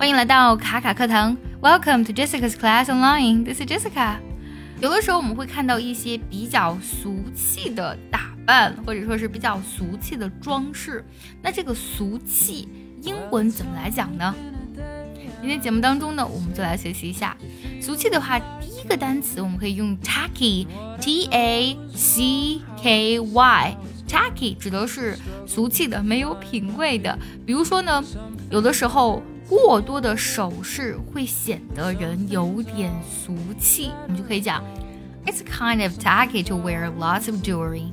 欢迎来到卡卡课堂，Welcome to Jessica's Class Online. This is Jessica. 有的时候我们会看到一些比较俗气的打扮，或者说是比较俗气的装饰。那这个俗气英文怎么来讲呢？今天节目当中呢，我们就来学习一下俗气的话。第一个单词我们可以用 tacky，t a c k y，tacky 指的是俗气的、没有品味的。比如说呢，有的时候。过多的首饰会显得人有点俗气，我们就可以讲，It's kind of tacky to wear lots of jewelry。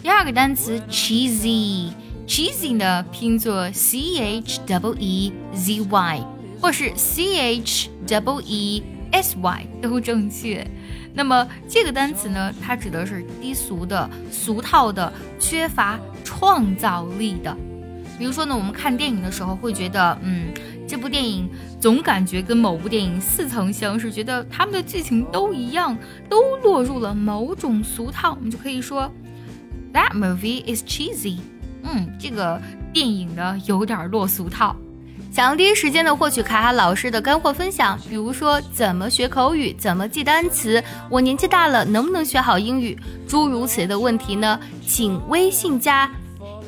第二个单词 cheesy，cheesy 呢拼作 c h w e z y 或是 c h w e s y 都正确。那么这个单词呢，它指的是低俗的、俗套的、缺乏创造力的。比如说呢，我们看电影的时候会觉得，嗯，这部电影总感觉跟某部电影似曾相识，觉得他们的剧情都一样，都落入了某种俗套。我们就可以说，That movie is cheesy。嗯，这个电影呢有点落俗套。想要第一时间的获取卡卡老师的干货分享，比如说怎么学口语，怎么记单词，我年纪大了能不能学好英语，诸如此类的问题呢？请微信加。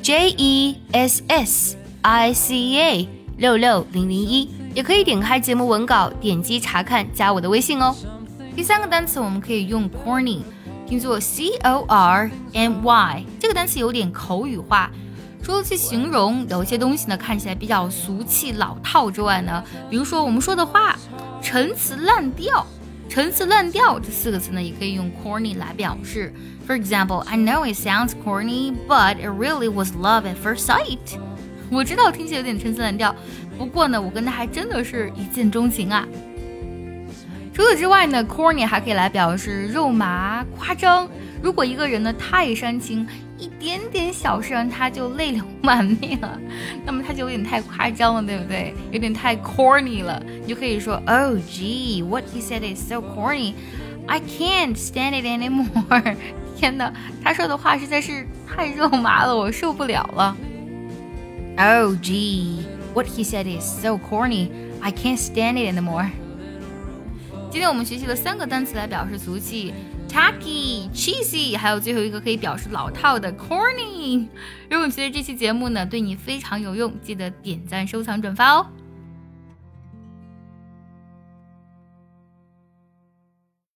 J E S S I C A 六六零零一，也可以点开节目文稿，点击查看，加我的微信哦。第三个单词我们可以用 corny，拼作 C O R N Y，这个单词有点口语化，除了去形容有一些东西呢看起来比较俗气老套之外呢，比如说我们说的话陈词滥调。陈词滥调这四个词呢，也可以用 corny 来表示。For example, I know it sounds corny, but it really was love at first sight. 我知道听起来有点陈词滥调，不过呢，我跟他还真的是一见钟情啊。除此之外呢，corny 还可以来表示肉麻、夸张。如果一个人呢太煽情，一点点小事让他就泪流满面了，那么他就有点太夸张了，对不对？有点太 corny 了，你就可以说，Oh gee, what he said is so corny, I can't stand it anymore。天哪，他说的话实在是太肉麻了，我受不了了。Oh gee, what he said is so corny, I can't stand it anymore。今天我们学习了三个单词来表示俗气。Tacky, cheesy，还有最后一个可以表示老套的 corny。如果你觉得这期节目呢对你非常有用，记得点赞、收藏、转发哦。